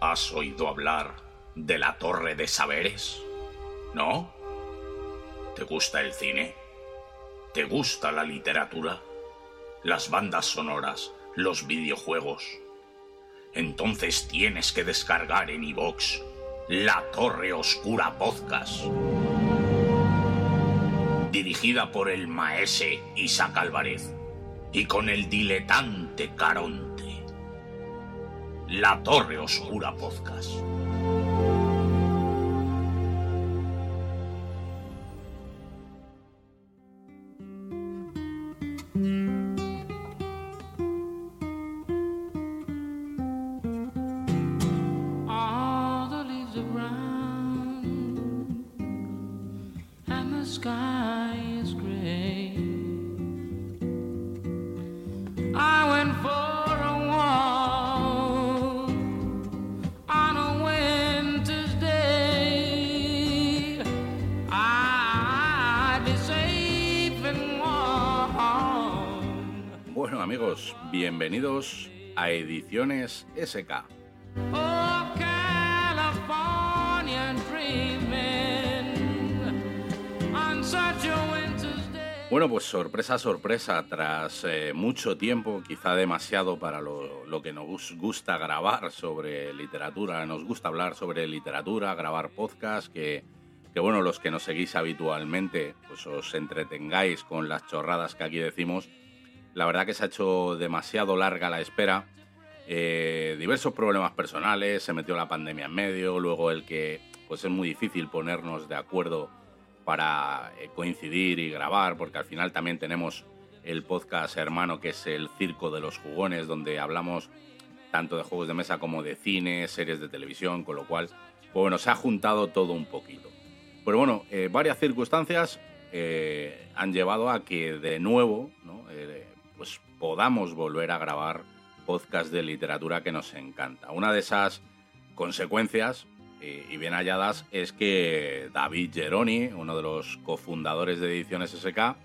¿Has oído hablar de la Torre de Saberes? ¿No? ¿Te gusta el cine? ¿Te gusta la literatura? ¿Las bandas sonoras? ¿Los videojuegos? Entonces tienes que descargar en iVox La Torre Oscura Podcast. Dirigida por el maese Isaac Álvarez y con el diletante Caronte. La Torre Oscura Podcast. Ediciones SK. Bueno, pues sorpresa, sorpresa, tras eh, mucho tiempo, quizá demasiado para lo, lo que nos gusta grabar sobre literatura, nos gusta hablar sobre literatura, grabar podcast, que, que bueno, los que nos seguís habitualmente, pues os entretengáis con las chorradas que aquí decimos. La verdad que se ha hecho demasiado larga la espera. Eh, diversos problemas personales, se metió la pandemia en medio, luego el que pues es muy difícil ponernos de acuerdo para eh, coincidir y grabar, porque al final también tenemos el podcast hermano que es el Circo de los Jugones, donde hablamos tanto de juegos de mesa como de cine, series de televisión, con lo cual, pues bueno, se ha juntado todo un poquito. Pero bueno, eh, varias circunstancias han llevado a que de nuevo, pues podamos volver a grabar podcast de literatura que nos encanta. Una de esas consecuencias eh, y bien halladas es que David Geroni, uno de los cofundadores de Ediciones SK,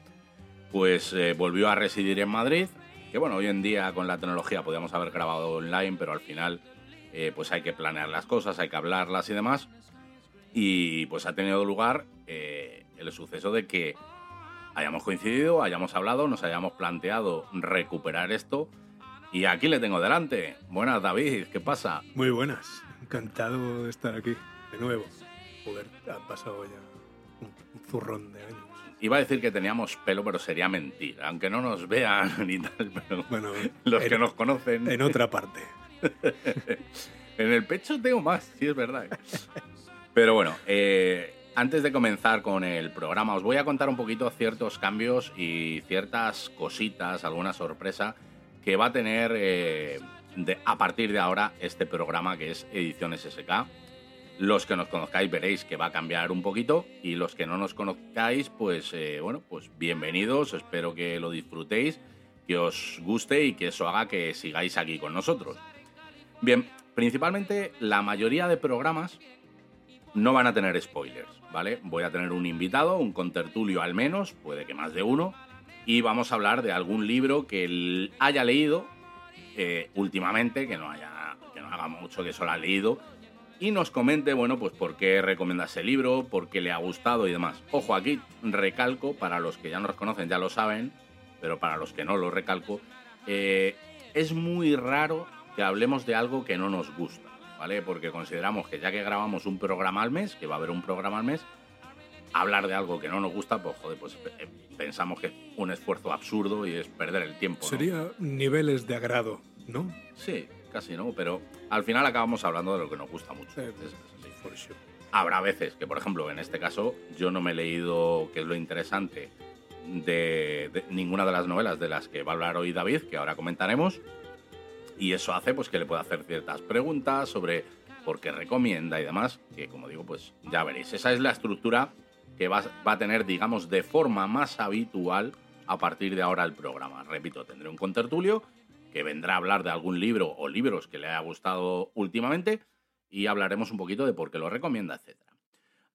pues eh, volvió a residir en Madrid. Que bueno, hoy en día con la tecnología podíamos haber grabado online, pero al final eh, pues hay que planear las cosas, hay que hablarlas y demás. Y pues ha tenido lugar eh, el suceso de que hayamos coincidido, hayamos hablado, nos hayamos planteado recuperar esto. Y aquí le tengo delante. Buenas, David, ¿qué pasa? Muy buenas, encantado de estar aquí de nuevo. Joder, ha pasado ya un un zurrón de años. Iba a decir que teníamos pelo, pero sería mentira. Aunque no nos vean ni tal, pero Bueno, los en, que nos conocen. en otra parte. En el pecho tengo más, sí es verdad. Pero bueno, eh, antes de comenzar con el programa, os voy a contar un poquito ciertos cambios y ciertas cositas, alguna sorpresa que va a tener eh, a partir de ahora este programa que es Ediciones SK. Los que nos conozcáis veréis que va a cambiar un poquito y los que no nos conozcáis, pues eh, bueno, pues bienvenidos, espero que lo disfrutéis, que os guste y que eso haga que sigáis aquí con nosotros. Bien, principalmente la mayoría de programas no van a tener spoilers, ¿vale? Voy a tener un invitado, un contertulio al menos, puede que más de uno, y vamos a hablar de algún libro que haya leído eh, últimamente, que no haya, que no haga mucho que eso lo ha leído, y nos comente, bueno, pues por qué recomienda ese libro, por qué le ha gustado y demás. Ojo, aquí recalco, para los que ya nos conocen ya lo saben, pero para los que no lo recalco, eh, es muy raro que hablemos de algo que no nos gusta, ¿vale? Porque consideramos que ya que grabamos un programa al mes, que va a haber un programa al mes, hablar de algo que no nos gusta, pues joder, pues eh, pensamos que es un esfuerzo absurdo y es perder el tiempo. ¿no? Sería niveles de agrado, ¿no? Sí, casi no, pero al final acabamos hablando de lo que nos gusta mucho. Eh, Es- es. For sure. Habrá veces que, por ejemplo, en este caso, yo no me he leído, que es lo interesante, de, de ninguna de las novelas de las que va a hablar hoy David, que ahora comentaremos. Y eso hace pues que le pueda hacer ciertas preguntas sobre por qué recomienda y demás, que como digo, pues ya veréis. Esa es la estructura que va, a tener, digamos, de forma más habitual a partir de ahora el programa. Repito, tendré un contertulio que vendrá a hablar de algún libro o libros que le haya gustado últimamente y hablaremos un poquito de por qué lo recomienda, etc.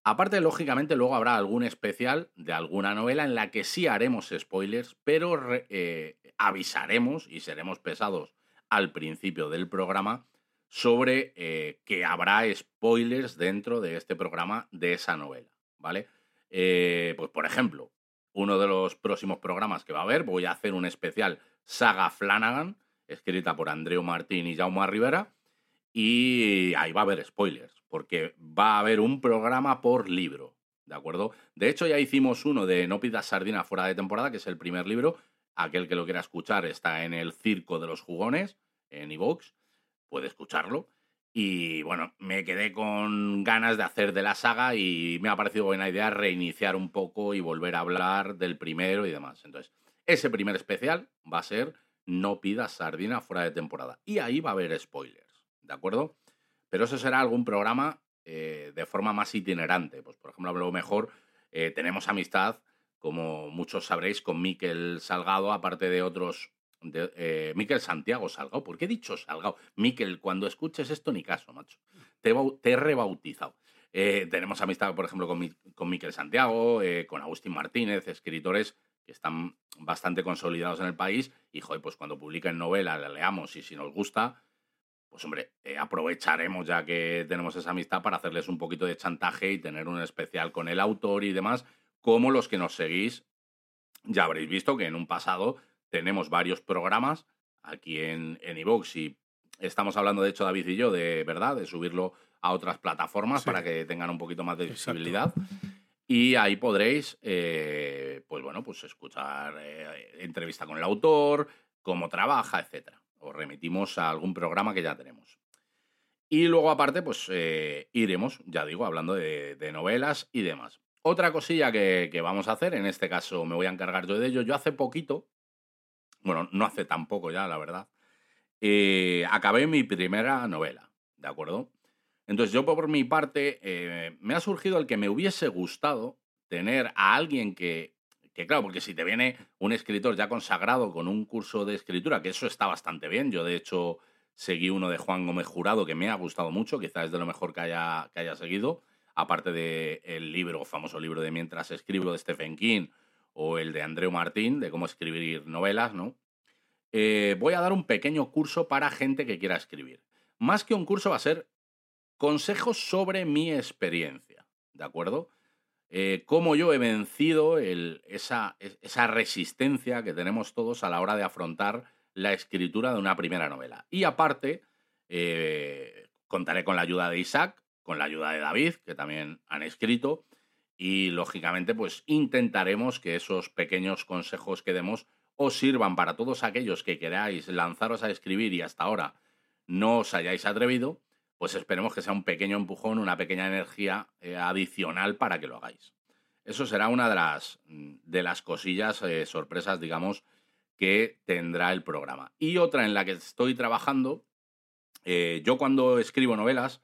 Aparte, lógicamente, luego habrá algún especial de alguna novela en la que sí haremos spoilers, pero eh, avisaremos y seremos pesados al principio del programa sobre eh, que habrá spoilers dentro de este programa de esa novela, ¿vale? Eh, pues por ejemplo, uno de los próximos programas que va a haber, voy a hacer un especial Saga Flanagan, escrita por Andreu Martín y Jaume Rivera, y ahí va a haber spoilers, porque va a haber un programa por libro, ¿de acuerdo? De hecho, ya hicimos uno de No pidas sardina fuera de temporada, que es el primer libro. Aquel que lo quiera escuchar está en el Circo de los Jugones, en iVoox, puede escucharlo. Y bueno, me quedé con ganas de hacer de la saga y me ha parecido buena idea reiniciar un poco y volver a hablar del primero y demás. Entonces, ese primer especial va a ser No pidas sardina fuera de temporada. Y ahí va a haber spoilers, ¿de acuerdo? Pero eso será algún programa eh, de forma más itinerante. Pues, por ejemplo, a lo mejor eh, tenemos amistad, como muchos sabréis, con Miquel Salgado, aparte de otros. De, eh, Miquel Santiago Salgado. ¿Por qué he dicho Salgado? Miquel, cuando escuches esto, ni caso, macho. Te, te he rebautizado. Eh, tenemos amistad, por ejemplo, con, Mi- con Miquel Santiago, eh, con Agustín Martínez, escritores que están bastante consolidados en el país. Y, joder, pues cuando publiquen novela, la leamos y si nos gusta, pues hombre, aprovecharemos ya que tenemos esa amistad para hacerles un poquito de chantaje y tener un especial con el autor y demás, como los que nos seguís. Ya habréis visto que en un pasado tenemos varios programas aquí en en iVoox y estamos hablando, de hecho, David y yo, de verdad, de subirlo a otras plataformas Sí. para que tengan un poquito más de Exacto. visibilidad. Y ahí podréis, eh, pues bueno, pues escuchar eh, entrevista con el autor, cómo trabaja, etcétera. Os remitimos a algún programa que ya tenemos. Y luego, aparte, pues eh, iremos, ya digo, hablando de, de novelas y demás. Otra cosilla que, que vamos a hacer, en este caso me voy a encargar yo de ello. Yo hace poquito, bueno, no hace tan poco ya, la verdad, eh, acabé mi primera novela, ¿de acuerdo? Entonces yo por mi parte eh, me ha surgido el que me hubiese gustado tener a alguien que, que, claro, porque si te viene un escritor ya consagrado con un curso de escritura, que eso está bastante bien, yo de hecho seguí uno de Juan Gómez Jurado que me ha gustado mucho, quizás es de lo mejor que haya, que haya seguido, aparte del libro, famoso libro de Mientras escribo de Stephen King o el de Andreu Martín, de cómo escribir novelas, ¿no? Eh, voy a dar un pequeño curso para gente que quiera escribir. Más que un curso va a ser consejos sobre mi experiencia, ¿de acuerdo? Eh, cómo yo he vencido esa resistencia que tenemos todos a la hora de afrontar la escritura de una primera novela. Y aparte, eh, contaré con la ayuda de Isaac, con la ayuda de David, que también han escrito, y lógicamente pues intentaremos que esos pequeños consejos que demos os sirvan para todos aquellos que queráis lanzaros a escribir y hasta ahora no os hayáis atrevido, pues esperemos que sea un pequeño empujón, una pequeña energía eh, adicional para que lo hagáis. Eso será una de las, mm, de las cosillas, eh, sorpresas, digamos, que tendrá el programa. Y otra en la que estoy trabajando, eh, yo cuando escribo novelas,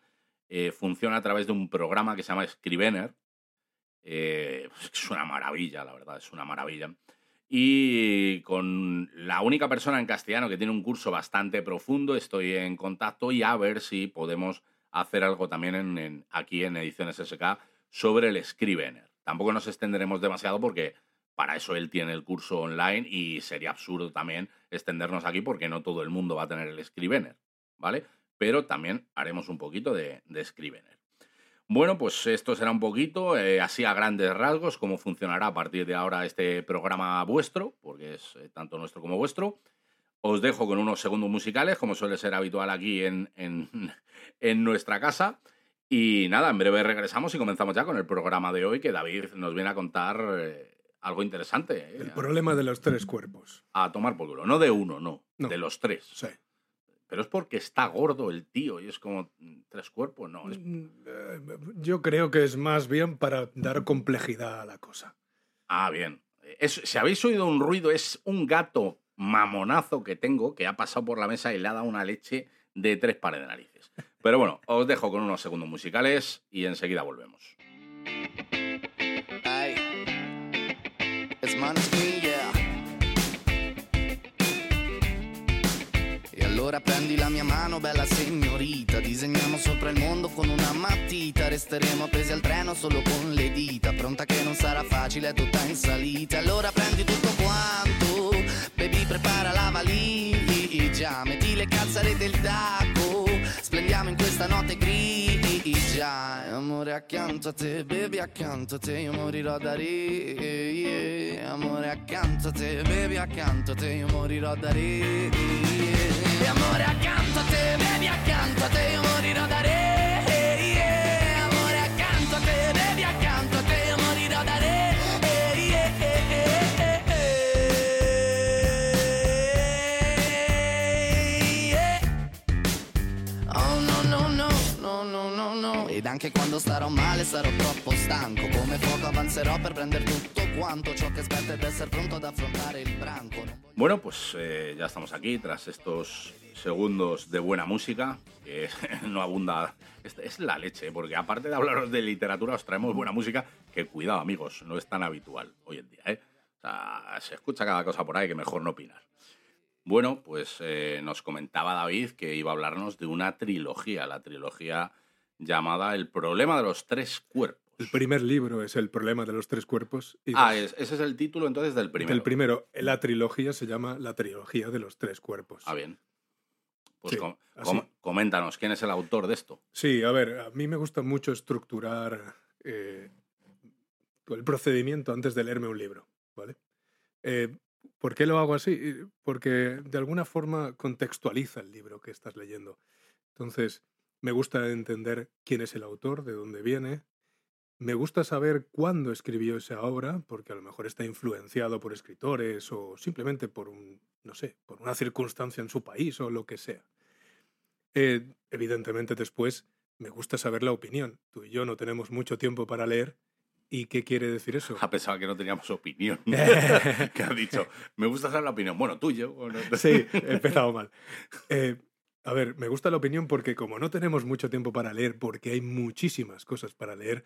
funciona a través de un programa que se llama Scrivener. Eh, es una maravilla, la verdad, es una maravilla. Y con la única persona en castellano que tiene un curso bastante profundo, estoy en contacto y a ver si podemos hacer algo también en, en- aquí en Ediciones SK sobre el Scrivener. Tampoco nos extenderemos demasiado porque para eso él tiene el curso online y sería absurdo también extendernos aquí porque no todo el mundo va a tener el Scrivener, ¿vale? Pero también haremos un poquito de, de Scrivener. Bueno, pues esto será un poquito, eh, así a grandes rasgos, cómo funcionará a partir de ahora este programa vuestro, porque es eh, tanto nuestro como vuestro. Os dejo con unos segundos musicales, como suele ser habitual aquí en, en, en nuestra casa. Y nada, en breve regresamos y comenzamos ya con el programa de hoy, que David nos viene a contar eh, algo interesante. eh, El problema de los tres cuerpos. a tomar por culo. No de uno, no, No. de los tres. Sí. Pero es porque está gordo el tío y es como mm, tres cuerpos, no. es- Mm, eh, Yo creo que es más bien para dar complejidad a la cosa. Ah, bien. Es- si habéis oído un ruido, es un gato mamonazo que tengo que ha pasado por la mesa y le ha dado una leche de tres pares de narices. Pero bueno, os dejo con unos segundos musicales y enseguida volvemos. Hey, it's allora prendi la mia mano, bella signorita. Disegniamo sopra il mondo con una matita. Resteremo appesi al treno solo con le dita. Pronta che non sarà facile, è tutta in salita. Allora prendi tutto quanto. Baby, prepara la valigia. Metti le calzare del tacco. Splendiamo in questa notte grigia. Amore accanto a te, baby accanto a te, io morirò da re. Amore accanto a te, baby accanto a te, io morirò da re. Amore accanto a te, baby accanto a te, morirò da re. Amore accanto a te, baby accanto a te, morirò da re. Oh no no no no no no Ed anche quando starò male sarò troppo stanco Come fuoco avanzerò per prendere tutto quanto Ciò che aspetta ed essere pronto ad affrontare il branco Bueno, pues eh, ya estamos aquí tras estos segundos de buena música, que no abunda. Es, la leche, porque aparte de hablaros de literatura, os traemos buena música, que cuidado, amigos, no es tan habitual hoy en día, ¿eh? O sea, se escucha cada cosa por ahí que mejor no opinar. Bueno, pues eh, nos comentaba David que iba a hablarnos de una trilogía, la trilogía llamada El problema de los tres cuerpos. El primer libro es El problema de los tres cuerpos. Y Ah, es- ese es el título entonces del primero. El primero, la trilogía se llama La trilogía de los tres cuerpos. Ah, bien. Pues Sí, com- así. com- coméntanos, ¿quién es el autor de esto? Sí, a ver, a mí me gusta mucho estructurar eh, el procedimiento antes de leerme un libro, ¿vale? Eh, ¿Por qué lo hago así? Porque de alguna forma contextualiza el libro que estás leyendo. Entonces, me gusta entender quién es el autor, de dónde viene. Me gusta saber cuándo escribió esa obra, porque a lo mejor está influenciado por escritores o simplemente por un, no sé, por una circunstancia en su país o lo que sea. Eh, evidentemente después me gusta saber la opinión. Tú y yo no tenemos mucho tiempo para leer. ¿Y qué quiere decir eso? A pesar que no teníamos opinión. que ha dicho, me gusta saber la opinión. Bueno, tuyo. o no. Sí, he empezado mal. Eh, a ver, me gusta la opinión porque como no tenemos mucho tiempo para leer, porque hay muchísimas cosas para leer,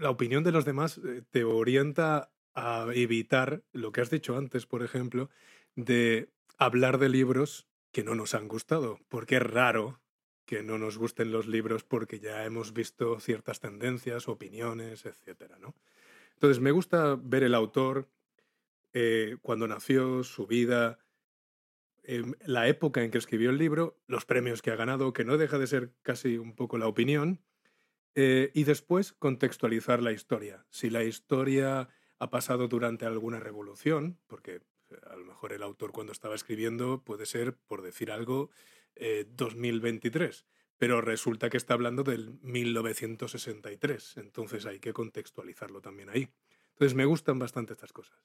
la opinión de los demás eh, te orienta a evitar lo que has dicho antes, por ejemplo, de hablar de libros que no nos han gustado, porque es raro que no nos gusten los libros porque ya hemos visto ciertas tendencias, opiniones, etcétera, ¿no? Entonces me gusta ver el autor, eh, cuando nació, su vida, em, la época en que escribió el libro, los premios que ha ganado, que no deja de ser casi un poco la opinión, eh, y después contextualizar la historia. Si la historia ha pasado durante alguna revolución, porque eh, a lo mejor el autor cuando estaba escribiendo puede ser, por decir algo, eh, 2023, pero resulta que está hablando del 1963, entonces hay que contextualizarlo también ahí. Entonces me gustan bastante estas cosas.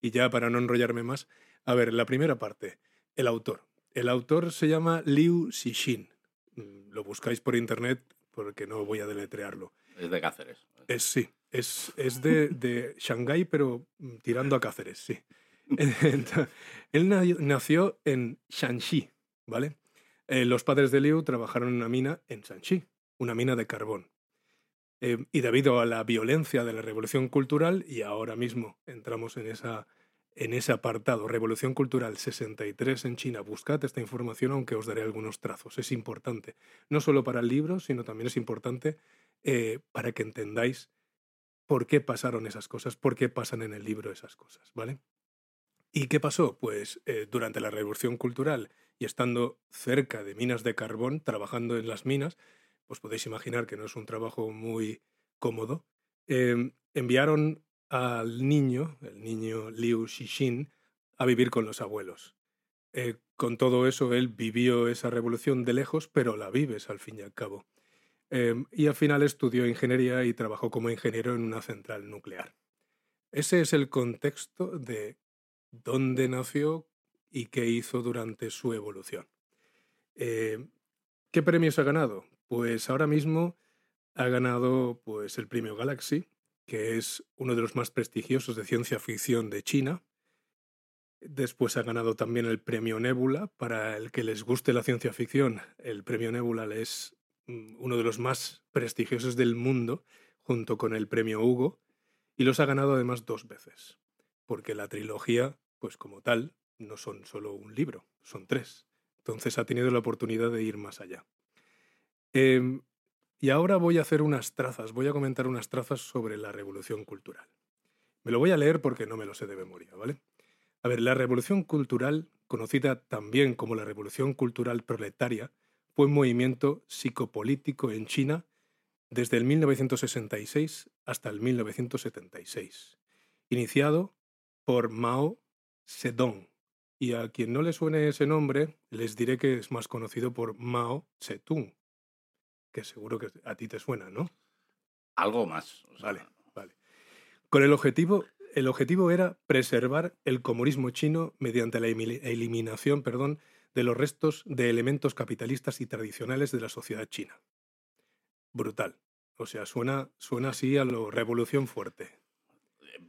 Y ya para no enrollarme más, a ver, la primera parte, el autor. El autor se llama Liu Cixin. Mm, Lo buscáis por internet porque no voy a deletrearlo. Es de Cáceres. Es sí, es, es de, de Shanghái, pero mm, tirando a Cáceres, sí. Él na- nació en Shanxi, ¿vale? Eh, los padres de Liu trabajaron en una mina en Shanxi, una mina de carbón. Eh, y debido a la violencia de la revolución cultural, y ahora mismo entramos en, esa, en ese apartado, Revolución Cultural 63 en China, buscad esta información aunque os daré algunos trazos, es importante, no solo para el libro, sino también es importante eh, para que entendáis por qué pasaron esas cosas, por qué pasan en el libro esas cosas, ¿vale? ¿Y qué pasó? Pues eh, durante la Revolución Cultural y estando cerca de minas de carbón, trabajando en las minas, pues podéis imaginar que no es un trabajo muy cómodo, eh, enviaron al niño, el niño Liu Xixin, a vivir con los abuelos. Eh, con todo eso, él vivió esa revolución de lejos, pero la vives al fin y al cabo. Eh, y al final estudió ingeniería y trabajó como ingeniero en una central nuclear. Ese es el contexto de dónde nació y qué hizo durante su evolución. Eh, ¿Qué premios ha ganado? Pues ahora mismo ha ganado pues, el premio Galaxy, que es uno de los más prestigiosos de ciencia ficción de China. Después ha ganado también el premio Nebula. Para el que les guste la ciencia ficción, el premio Nebula es mm, uno de los más prestigiosos del mundo, junto con el premio Hugo. Y los ha ganado además dos veces, porque la trilogía, pues como tal, no son solo un libro, son tres. Entonces ha tenido la oportunidad de ir más allá. Em, y ahora voy a hacer unas trazas, voy a comentar unas trazas sobre la revolución cultural. Me lo voy a leer porque no me lo sé de memoria, ¿vale? A ver, la revolución cultural, conocida también como la revolución cultural proletaria, fue un movimiento psicopolítico en China desde el 1966 hasta el 1976, iniciado por Mao Zedong. Y a quien no le suene ese nombre, les diré que es más conocido por Mao Zedong, que seguro que a ti te suena, ¿no? Algo más. o sea, Vale, vale. Con el objetivo, el objetivo era preservar el comunismo chino mediante la eliminación, perdón, de los restos de elementos capitalistas y tradicionales de la sociedad china. Brutal. O sea, suena, suena así a lo revolución fuerte.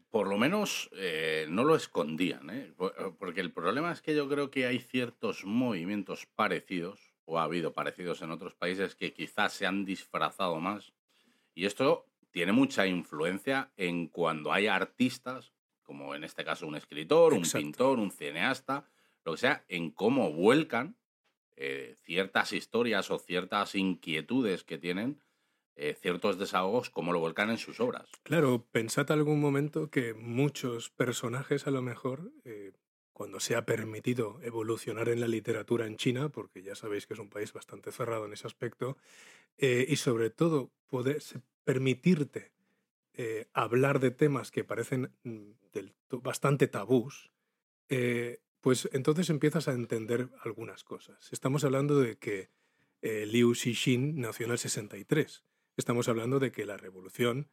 por lo menos eh, no lo escondían, ¿eh? Por- porque el problema es que yo creo que hay ciertos movimientos parecidos, o ha habido parecidos en otros países, que quizás se han disfrazado más. Y esto tiene mucha influencia en cuando hay artistas, como en este caso un escritor, un pintor, un cineasta, lo que sea, en cómo vuelcan eh, ciertas historias o ciertas inquietudes que tienen, eh, ciertos desahogos, cómo lo vuelcan en sus obras. Claro, pensad algún momento que muchos personajes a lo mejor, eh, cuando se ha permitido evolucionar en la literatura en China, porque ya sabéis que es un país bastante cerrado en ese aspecto, eh, y sobre todo poder permitirte eh, hablar de temas que parecen mm, bastante tabús, eh, pues entonces empiezas a entender algunas cosas. Estamos hablando de que Liu Xixin nació en el 63. Estamos hablando de que la revolución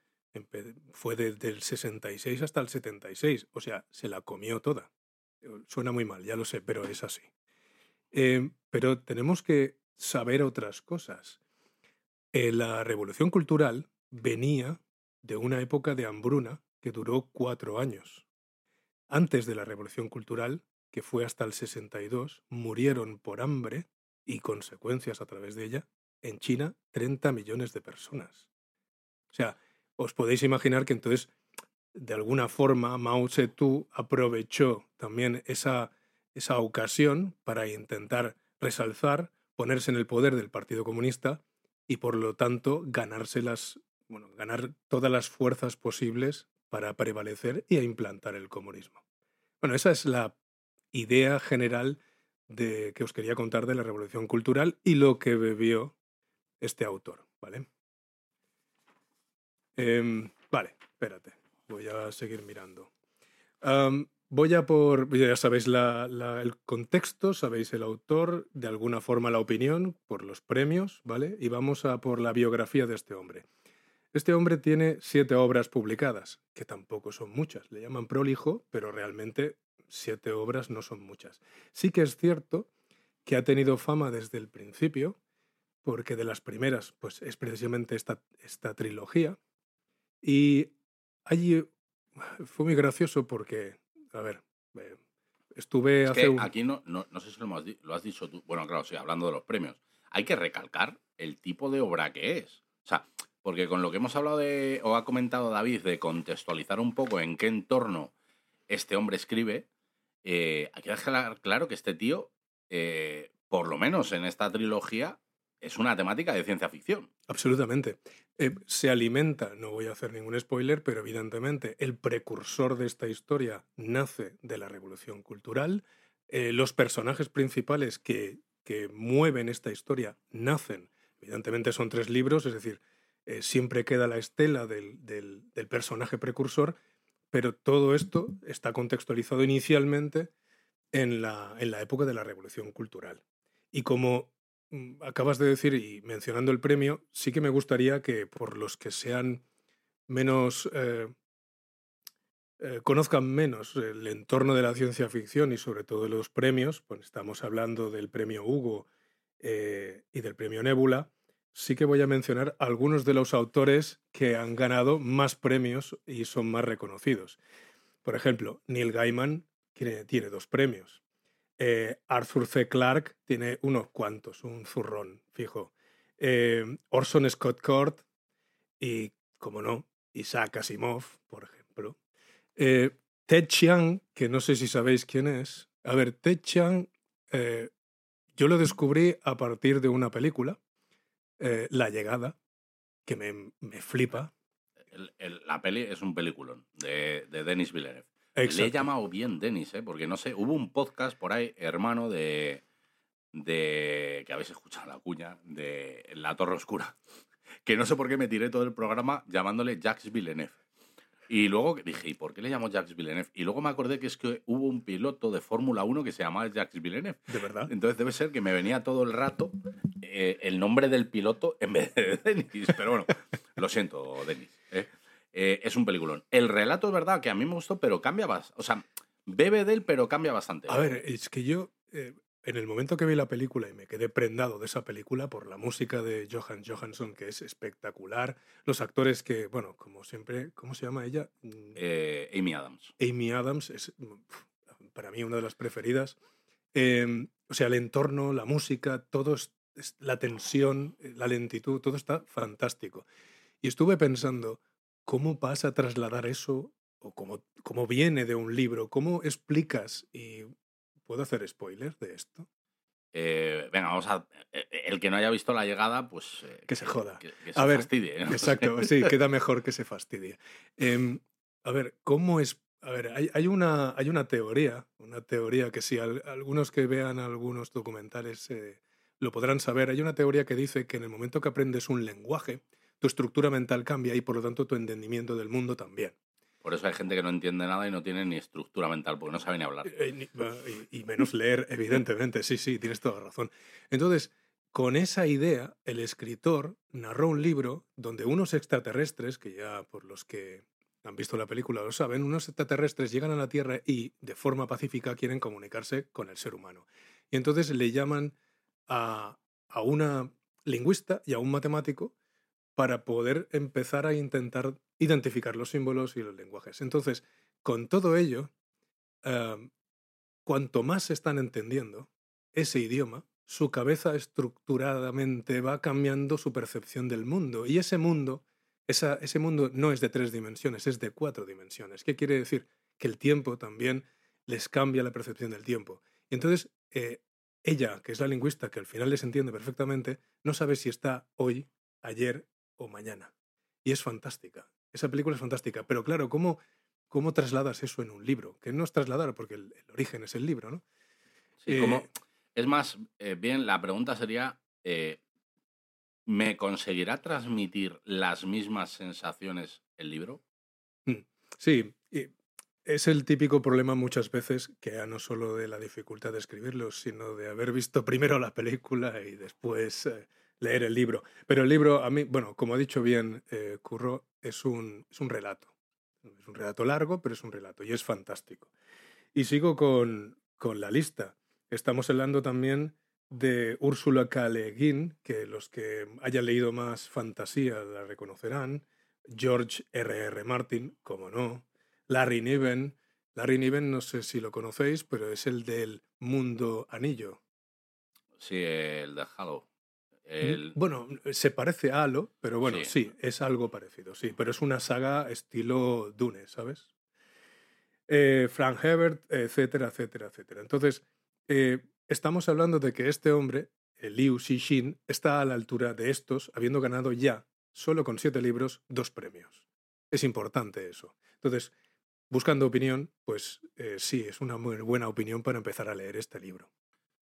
fue desde el 66 hasta el 76. O sea, se la comió toda. Eh, Suena muy mal, ya lo sé, pero es así. Eh, pero tenemos que saber otras cosas. Eh, la revolución cultural venía de una época de hambruna que duró cuatro años. Antes de la revolución cultural, que fue hasta el 62, murieron por hambre y consecuencias a través de ella en China 30 millones de personas. O sea, os podéis imaginar que entonces, de alguna forma, Mao Zedong aprovechó también esa, esa ocasión para intentar resalzar, ponerse en el poder del Partido Comunista y, por lo tanto, ganarse las, bueno, ganar todas las fuerzas posibles para prevalecer y implantar el comunismo. Bueno, esa es la idea general de, que os quería contar de la revolución cultural y lo que bebió este autor, ¿vale? Em, vale, espérate, voy a seguir mirando. Voy a por, ya sabéis el contexto, sabéis el autor, de alguna forma la opinión, por los premios, ¿vale? Y vamos a por la biografía de este hombre. Este hombre tiene siete obras publicadas, que tampoco son muchas. Le llaman prolijo, pero realmente siete obras no son muchas. Sí que es cierto que ha tenido fama desde el principio, porque de las primeras, pues es precisamente esta, esta trilogía. Y allí fue muy gracioso porque, a ver, eh, estuve Es hace que un... aquí no, no, no sé si lo has, di- lo has dicho tú. Bueno, claro, sí, hablando de los premios. Hay que recalcar el tipo de obra que es. O sea, porque con lo que hemos hablado de, o ha comentado David, de contextualizar un poco en qué entorno este hombre escribe, eh, hay que dejar claro que este tío, eh, por lo menos en esta trilogía, es una temática de ciencia ficción. Absolutamente. Eh, se alimenta, no voy a hacer ningún spoiler, pero evidentemente el precursor de esta historia nace de la revolución cultural. Eh, los personajes principales que, que mueven esta historia nacen, evidentemente son tres libros, es decir, eh, siempre queda la estela del, del- del personaje precursor, pero todo esto está contextualizado inicialmente en la, en la época de la revolución cultural. Y como acabas de decir y mencionando el premio, sí que me gustaría que por los que sean menos, eh, eh, conozcan menos el entorno de la ciencia ficción y sobre todo los premios, pues estamos hablando del premio Hugo eh, y del premio Nebula, sí que voy a mencionar algunos de los autores que han ganado más premios y son más reconocidos. Por ejemplo, Neil Gaiman tiene dos premios. Eh, Arthur C. Clarke tiene unos cuantos, un zurrón, fijo. Eh, Orson Scott Card y, como no, Isaac Asimov, por ejemplo. Eh, Ted Chiang, que no sé si sabéis quién es. A ver, Ted Chiang, yo lo descubrí a partir de una película, La Llegada, que me, me flipa. La peli es un peliculón de, de Denis Villeneuve. Le he llamado bien Denis, ¿eh? porque no sé, hubo un podcast por ahí, hermano, de, de. que habéis escuchado la cuña, de La Torre Oscura. Que no sé por qué me tiré todo el programa llamándole Jacques Villeneuve. Y luego dije, ¿y por qué le llamo Jacques Villeneuve? Y luego me acordé que es que hubo un piloto de Fórmula 1 que se llamaba Jacques Villeneuve. De verdad. Entonces debe ser que me venía todo el rato eh, el nombre del piloto en vez de Denis. Pero bueno, lo siento, Denis. ¿eh? Eh, es un peliculón. El relato es verdad que a mí me gustó, pero cambia bastante. O sea, bebe de él, pero cambia bastante. A ver, es que yo, eh, en el momento que vi la película y me quedé prendado de esa película por la música de Johan Johansson, que es espectacular, los actores que, bueno, como siempre, ¿cómo se llama ella? Mm, Eh, Amy Adams. Amy Adams es mm, para mí una de las preferidas. Eh, o sea, el entorno, la música, todo es, la tensión, la lentitud, todo está fantástico. Y estuve pensando, ¿cómo vas a trasladar eso? O cómo, cómo viene de un libro, ¿cómo explicas? Y ¿Puedo hacer spoilers de esto? Eh, venga, vamos a. eh, El que no haya visto la llegada, pues. eh, Que se joda. Que, que se A ver, fastidie, ¿no? Exacto, sí, queda mejor que se fastidie. Em, a ver, ¿cómo es? A ver, hay, hay una, hay una teoría, una teoría que si al- algunos que vean algunos documentales eh, lo podrán saber. Hay una teoría que dice que en el momento que aprendes un lenguaje, tu estructura mental cambia y por lo tanto tu entendimiento del mundo también. Por eso hay gente que no entiende nada y no tiene ni estructura mental, porque no sabe ni hablar. Eh, y, y menos leer, evidentemente. Sí, sí, tienes toda la razón. Entonces, con esa idea, el escritor narró un libro donde unos extraterrestres, que ya por los que han visto la película lo saben, unos extraterrestres llegan a la Tierra y de forma pacífica quieren comunicarse con el ser humano. Y entonces le llaman a, a una lingüista y a un matemático para poder empezar a intentar identificar los símbolos y los lenguajes. Entonces, con todo ello, em, cuanto más están entendiendo ese idioma, su cabeza estructuradamente va cambiando su percepción del mundo. Y ese mundo, ese mundo no es de tres dimensiones, es de cuatro dimensiones. ¿Qué quiere decir? Que el tiempo también les cambia la percepción del tiempo. Y entonces, eh, ella, que es la lingüista, que al final les entiende perfectamente, no sabe si está hoy, ayer o mañana. Y es fantástica. Esa película es fantástica. Pero claro, ¿cómo, cómo trasladas eso en un libro? Que no es trasladar, porque el, el origen es el libro, ¿no? Sí, Eh, como- es más, eh, bien, la pregunta sería: eh, ¿me conseguirá transmitir las mismas sensaciones el libro? Sí, y es el típico problema muchas veces que ya no solo de la dificultad de escribirlo, sino de haber visto primero la película y después eh, leer el libro. Pero el libro, a mí, bueno, como ha dicho bien eh, Curro, es un, es un relato. Es un relato largo, pero es un relato y es fantástico. Y sigo con, con la lista. Estamos hablando también de Úrsula K. Le Guin, que los que hayan leído más fantasía la reconocerán. George R. R. Martin, como no. Larry Niven. Larry Niven, no sé si lo conocéis, pero es el del Mundo Anillo. Sí, el de Halo. El, Bueno, se parece a Halo, pero bueno, Sí. sí. es algo parecido, sí. Pero es una saga estilo Dune, ¿sabes? Eh, Frank Herbert, etcétera, etcétera, etcétera. Entonces, eh, estamos hablando de que este hombre, el Liu Xixin, está a la altura de estos, habiendo ganado ya, solo con siete libros, dos premios. Es importante eso. Entonces, buscando opinión, pues eh, sí, es una muy buena opinión para empezar a leer este libro.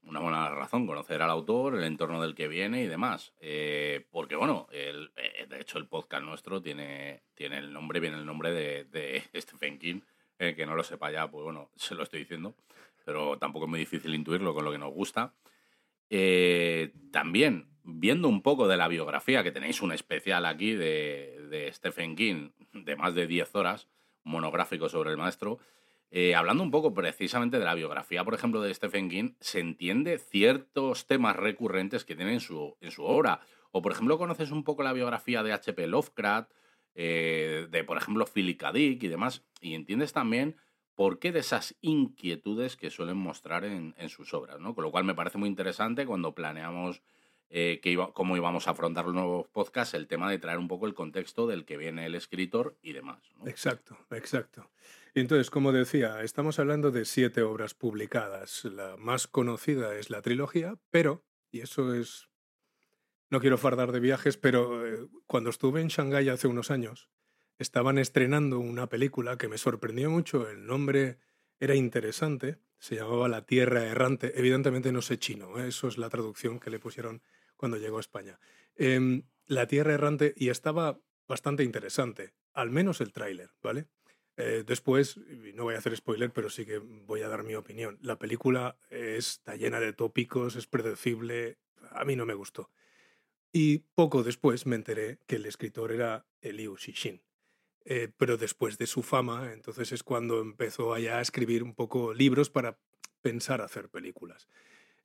Una buena razón, conocer al autor, el entorno del que viene y demás. Eh, porque, bueno, el- eh, de hecho el podcast nuestro tiene, tiene el nombre, viene el nombre de, Stephen King. eh, que no lo sepa ya, pues bueno, se lo estoy diciendo. Pero tampoco es muy difícil intuirlo con lo que nos gusta. También, viendo un poco de la biografía, que tenéis un especial aquí de, de Stephen King, de más de 10 horas, monográfico sobre el maestro, eh, hablando un poco precisamente de la biografía, por ejemplo, de Stephen King, se entiende ciertos temas recurrentes que tiene en su, en su obra. O, por ejemplo, conoces un poco la biografía de H.P. Lovecraft, eh, de, por ejemplo, Philip K. Dick y demás, y entiendes también por qué de esas inquietudes que suelen mostrar en, sus obras, ¿no? Con lo cual me parece muy interesante cuando planeamos eh, que cómo íbamos a afrontar los nuevos podcasts, el tema de traer un poco el contexto del que viene el escritor y demás. Exacto, exacto. Entonces, como decía, estamos hablando de siete obras publicadas. La más conocida es la trilogía, pero, y eso es, no quiero fardar de viajes, pero eh, cuando estuve en Shanghái hace unos años, estaban estrenando una película que me sorprendió mucho el nombre era interesante, se llamaba La Tierra Errante, evidentemente no sé chino, ¿eh? eso es la traducción que le pusieron cuando llegó a España. Em, la Tierra Errante y estaba bastante interesante, al menos el tráiler, ¿vale? Eh, después, no voy a hacer spoiler, pero sí que voy a dar mi opinión. La película está llena de tópicos, es predecible, a mí no me gustó. Y poco después me enteré que el escritor era Liu Xixin. Eh, pero después de su fama, entonces es cuando empezó allá a escribir un poco libros para pensar hacer películas.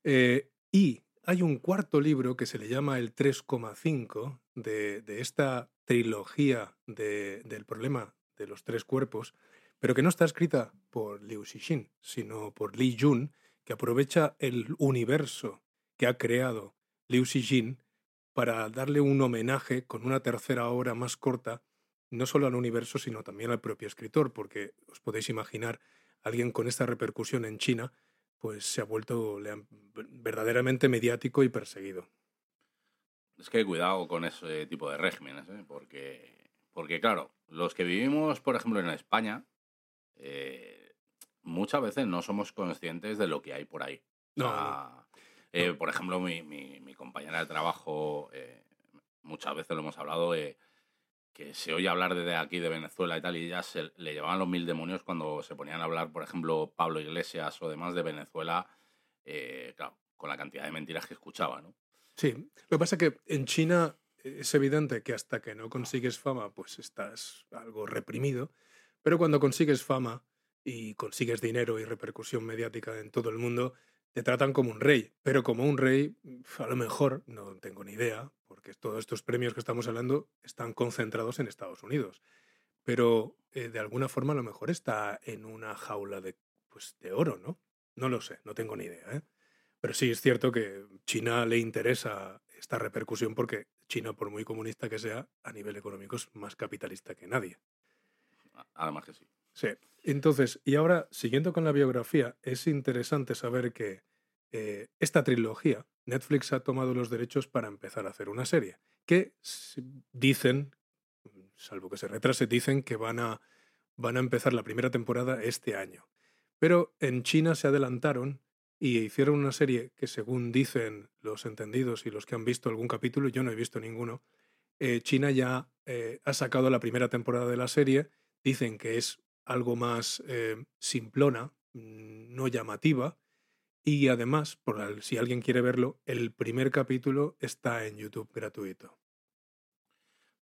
Eh, y hay un cuarto libro que se le llama El 3,5 de, de, esta trilogía de, del problema de los tres cuerpos, pero que no está escrita por Liu Xixin, sino por Li Jun, que aprovecha el universo que ha creado Liu Xixin para darle un homenaje con una tercera obra más corta, no solo al universo, sino también al propio escritor, porque os podéis imaginar, alguien con esta repercusión en China, pues se ha vuelto verdaderamente mediático y perseguido. Es que cuidado con ese tipo de regímenes, ¿eh? porque, porque claro, los que vivimos, por ejemplo, en España, eh, muchas veces no somos conscientes de lo que hay por ahí. No, eh, por ejemplo, mi, mi- mi compañera de trabajo, eh, muchas veces lo hemos hablado, que se oye hablar desde aquí de Venezuela y tal, y ya se le llevaban los mil demonios cuando se ponían a hablar, por ejemplo, Pablo Iglesias o demás de Venezuela, eh, claro, con la cantidad de mentiras que escuchaba, ¿no? Sí, lo que pasa es que en China es evidente que hasta que no consigues fama, pues estás algo reprimido, pero cuando consigues fama y consigues dinero y repercusión mediática en todo el mundo, te tratan como un rey, pero como un rey, a lo mejor, no tengo ni idea, porque todos estos premios que estamos hablando están concentrados en Estados Unidos, pero eh, de alguna forma a lo mejor está en una jaula de, pues, de oro, ¿no? No lo sé, no tengo ni idea, ¿eh? Pero sí es cierto que China le interesa esta repercusión porque China, por muy comunista que sea, a nivel económico es más capitalista que nadie. Además que sí. Sí. Entonces, y ahora, siguiendo con la biografía, es interesante saber que eh, esta trilogía, Netflix ha tomado los derechos para empezar a hacer una serie, que dicen, salvo que se retrase, dicen que van a, van a empezar la primera temporada este año. Pero en China se adelantaron y hicieron una serie que, según dicen los entendidos y los que han visto algún capítulo, yo no he visto ninguno, eh, China ya eh, ha sacado la primera temporada de la serie, dicen que es algo más eh, simplona, mm, no llamativa, y además, por si alguien quiere verlo, el primer capítulo está en YouTube gratuito.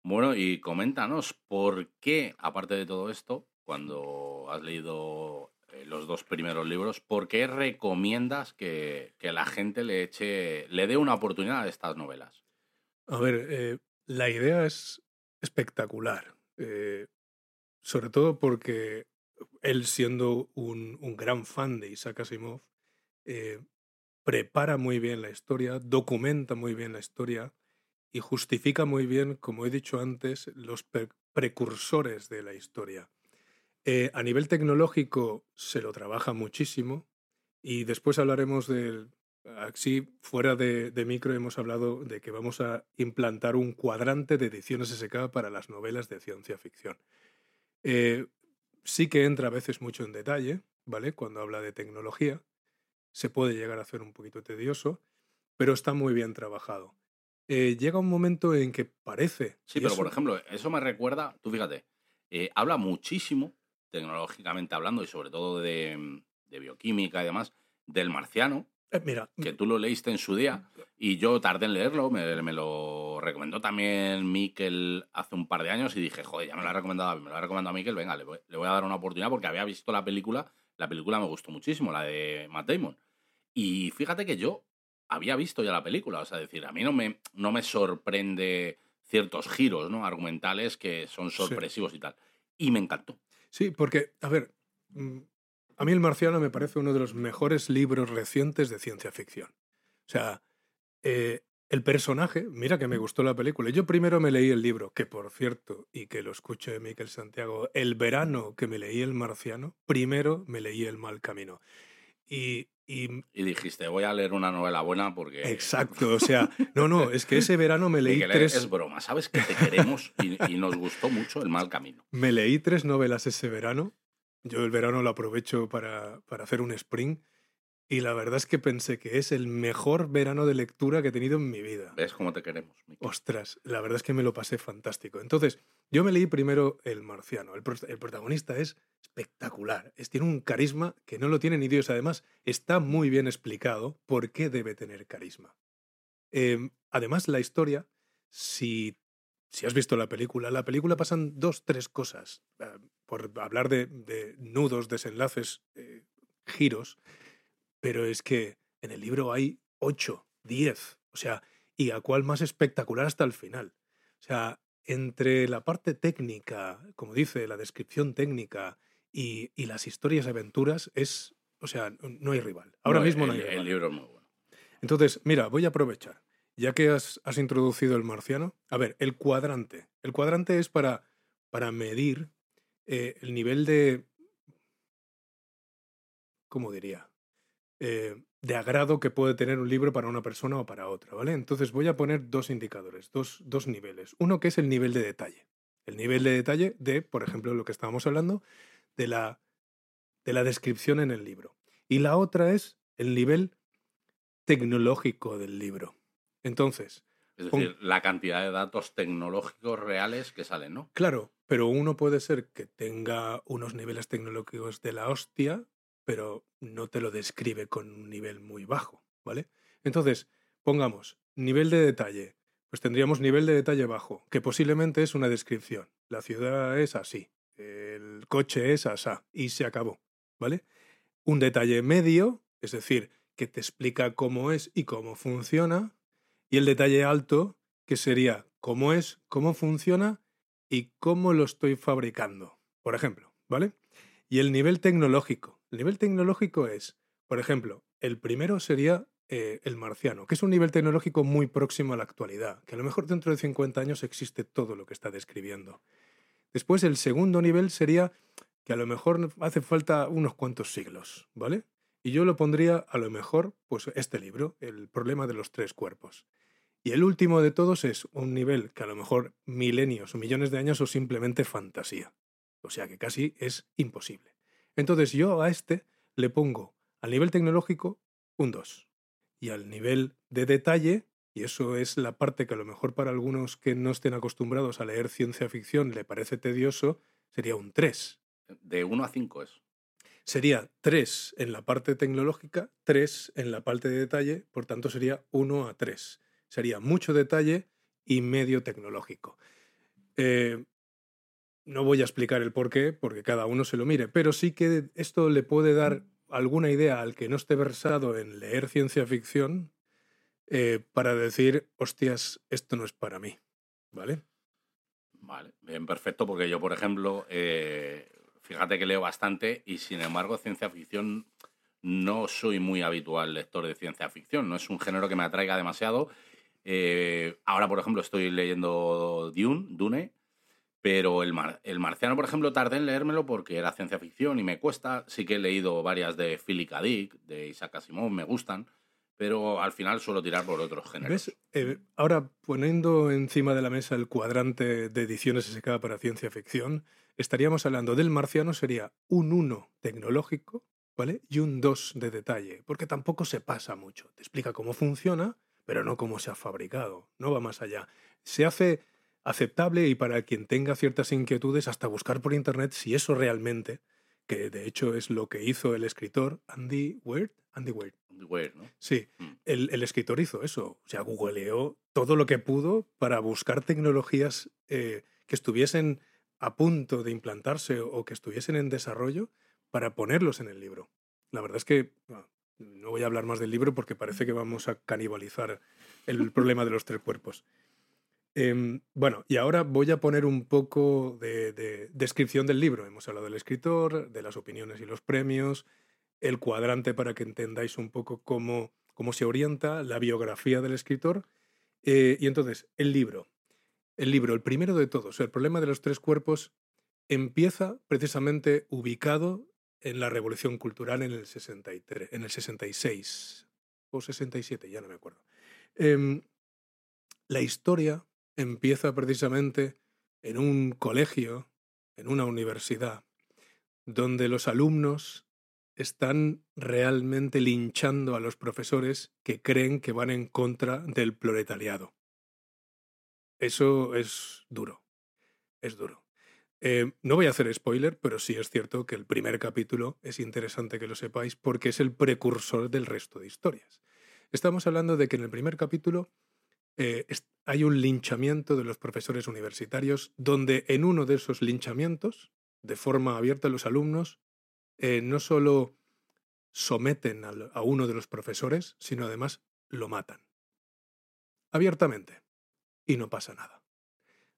Bueno, y coméntanos por qué, aparte de todo esto, cuando has leído eh, los dos primeros libros, ¿por qué recomiendas que, que la gente le eche, le dé una oportunidad a estas novelas? A ver, eh, la idea es espectacular, eh, sobre todo porque él siendo un, gran fan de Isaac Asimov, prepara muy bien la historia, documenta muy bien la historia y justifica muy bien, como he dicho antes, los pre- precursores de la historia. Eh, a nivel tecnológico se lo trabaja muchísimo y después hablaremos del... Así, fuera de, de micro, hemos hablado de que vamos a implantar un cuadrante de ediciones SK para las novelas de ciencia ficción. Eh, sí que entra a veces mucho en detalle, ¿vale? Cuando habla de tecnología, se puede llegar a hacer un poquito tedioso, pero está muy bien trabajado. Eh, llega un momento en que parece... Sí, pero eso- por ejemplo, eso me recuerda, tú fíjate, eh, habla muchísimo, tecnológicamente hablando, y sobre todo de, de bioquímica y demás, del marciano, Eh, mira, que tú lo leíste en su día y yo tardé en leerlo, me, me lo recomendó también Miquel hace un par de años y dije, joder, ya me lo ha recomendado, me lo ha recomendado a Miquel, venga, le voy, le voy a dar una oportunidad porque había visto la película, la película me gustó muchísimo, la de Matt Damon. Y fíjate que yo había visto ya la película, o sea, decir, a mí no me, no me sorprende ciertos giros ¿no? argumentales que son sorpresivos y tal. Y me encantó. Sí, porque, a ver, mm, a mí El Marciano me parece uno de los mejores libros recientes de ciencia ficción. O sea, eh, el personaje, mira que me gustó la película. Yo primero me leí el libro, que por cierto, y que lo escuche Miquel Santiago, el verano que me leí El Marciano, primero me leí El Mal Camino. Y, y Y dijiste, voy a leer una novela buena porque... exacto, o sea, no, no, es que ese verano me leí tres... Es broma, sabes que te queremos y, y nos gustó mucho El Mal Camino. Me leí tres novelas ese verano. Yo el verano lo aprovecho para, para hacer un sprint y la verdad es que pensé que es el mejor verano de lectura que he tenido en mi vida. ¿Ves cómo te queremos? Miki? Ostras, la verdad es que me lo pasé fantástico. Entonces, yo me leí primero El Marciano. El, pro- el protagonista es espectacular. Es, tiene un carisma que no lo tiene ni Dios. Además, está muy bien explicado por qué debe tener carisma. Em, además, la historia, si, si has visto la película, la película pasan dos, tres cosas. eh, por hablar de, de nudos, desenlaces, eh, giros. Pero es que en el libro hay ocho, diez. O sea, y a cuál más espectacular hasta el final. O sea, entre la parte técnica, como dice, la descripción técnica y, y las historias y aventuras, es, o sea, no hay rival. Ahora No, mismo no el, hay el rival. libro es muy bueno. Entonces, mira, voy a aprovechar. Ya que has, has introducido el marciano, a ver, el cuadrante. El cuadrante es para, para medir eh, el nivel de... ¿Cómo diría? Eh, de agrado que puede tener un libro para una persona o para otra, ¿vale? Entonces voy a poner dos indicadores, dos, dos niveles. Uno que es el nivel de detalle. El nivel de detalle de, por ejemplo, lo que estábamos hablando, de la, de la descripción en el libro. Y la otra es el nivel tecnológico del libro. Entonces, Es decir, la cantidad de datos tecnológicos reales que salen, ¿no? claro, pero uno puede ser que tenga unos niveles tecnológicos de la hostia, pero no te lo describe con un nivel muy bajo, ¿vale? Entonces, pongamos nivel de detalle. Pues tendríamos nivel de detalle bajo, que posiblemente es una descripción. La ciudad es así, el coche es asá, y se acabó, ¿vale? Un detalle medio, es decir, que te explica cómo es y cómo funciona, y el detalle alto, que sería cómo es, cómo funciona y cómo lo estoy fabricando, por ejemplo, ¿vale? Y el nivel tecnológico. El nivel tecnológico es, por ejemplo, el primero sería eh, el marciano, que es un nivel tecnológico muy próximo a la actualidad, que a lo mejor dentro de 50 años existe todo lo que está describiendo. Después el segundo nivel sería que a lo mejor hace falta unos cuantos siglos, ¿vale? Y yo lo pondría a lo mejor, pues este libro, El problema de los tres cuerpos. Y el último de todos es un nivel que a lo mejor milenios o millones de años o simplemente fantasía. O sea que casi es imposible. Entonces yo a este le pongo al nivel tecnológico un 2. Y al nivel de detalle, y eso es la parte que a lo mejor para algunos que no estén acostumbrados a leer ciencia ficción le parece tedioso, sería un 3. De 1 a 5 es. Sería 3 en la parte tecnológica, 3 en la parte de detalle, por tanto sería 1 a 3. Sería mucho detalle y medio tecnológico. Eh, no voy a explicar el por qué, porque cada uno se lo mire, pero sí que esto le puede dar alguna idea al que no esté versado en leer ciencia ficción eh, para decir, hostias, esto no es para mí. ¿Vale? Vale, bien, perfecto, porque yo, por ejemplo, eh, fíjate que leo bastante y sin embargo ciencia ficción no soy muy habitual lector de ciencia ficción, no es un género que me atraiga demasiado. Eh, ahora, por ejemplo, estoy leyendo Dune, Dune, pero el, mar- el marciano, por ejemplo, tardé en leérmelo porque era ciencia ficción y me cuesta. Sí que he leído varias de Philip K. Dick, de Isaac Asimov, me gustan, pero al final suelo tirar por otros géneros. ¿Ves? Eh, ahora, poniendo encima de la mesa el cuadrante de ediciones SK para ciencia ficción, estaríamos hablando del marciano sería un 1 tecnológico, ¿vale? Y un 2 de detalle, porque tampoco se pasa mucho. Te explica cómo funciona, pero no cómo se ha fabricado. No va más allá. Se hace aceptable y para quien tenga ciertas inquietudes, hasta buscar por internet si eso realmente, que de hecho es lo que hizo el escritor Andy Weir, Andy Weir, Weird, ¿no? Sí, Mm. el, el escritor hizo eso. O sea, googleó todo lo que pudo para buscar tecnologías eh, que estuviesen a punto de implantarse o que estuviesen en desarrollo para ponerlos en el libro. La verdad es que bueno, no voy a hablar más del libro porque parece que vamos a canibalizar el problema de los tres cuerpos. Em, bueno, y ahora voy a poner un poco de, de descripción del libro. Hemos hablado del escritor, de las opiniones y los premios, el cuadrante para que entendáis un poco cómo, cómo se orienta la biografía del escritor. Eh, y entonces, el libro. El libro, el primero de todos, el problema de los tres cuerpos, empieza precisamente ubicado en la Revolución Cultural en el, 63, en el 66 o 67, ya no me acuerdo. Em, la historia empieza precisamente en un colegio, en una universidad, donde los alumnos están realmente linchando a los profesores que creen que van en contra del proletariado. Eso es duro, es duro. Eh, no voy a hacer spoiler, pero sí es cierto que el primer capítulo es interesante que lo sepáis porque es el precursor del resto de historias. Estamos hablando de que en el primer capítulo eh, hay un linchamiento de los profesores universitarios donde en uno de esos linchamientos, de forma abierta, los alumnos eh, no solo someten a uno de los profesores, sino además lo matan. Abiertamente. Y no pasa nada.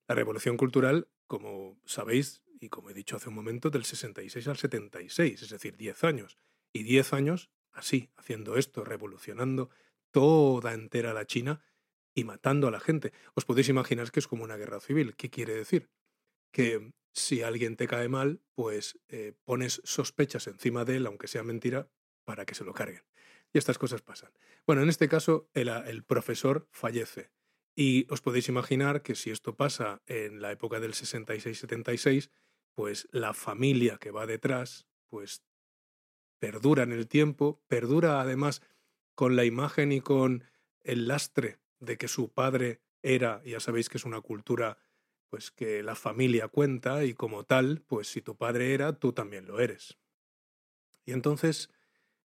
La revolución cultural, como sabéis, y como he dicho hace un momento, del 66 al 76, es decir, 10 años. Y 10 años así, haciendo esto, revolucionando toda entera la China y matando a la gente. Os podéis imaginar que es como una guerra civil. ¿Qué quiere decir? Que si alguien te cae mal, pues eh, pones sospechas encima de él, aunque sea mentira, para que se lo carguen. Y estas cosas pasan. Bueno, en este caso, el, el profesor fallece. Y os podéis imaginar que si esto pasa en la época del 66-76, pues la familia que va detrás, pues perdura en el tiempo, perdura además con la imagen y con el lastre de que su padre era, ya sabéis que es una cultura pues que la familia cuenta y como tal, pues si tu padre era, tú también lo eres. Y entonces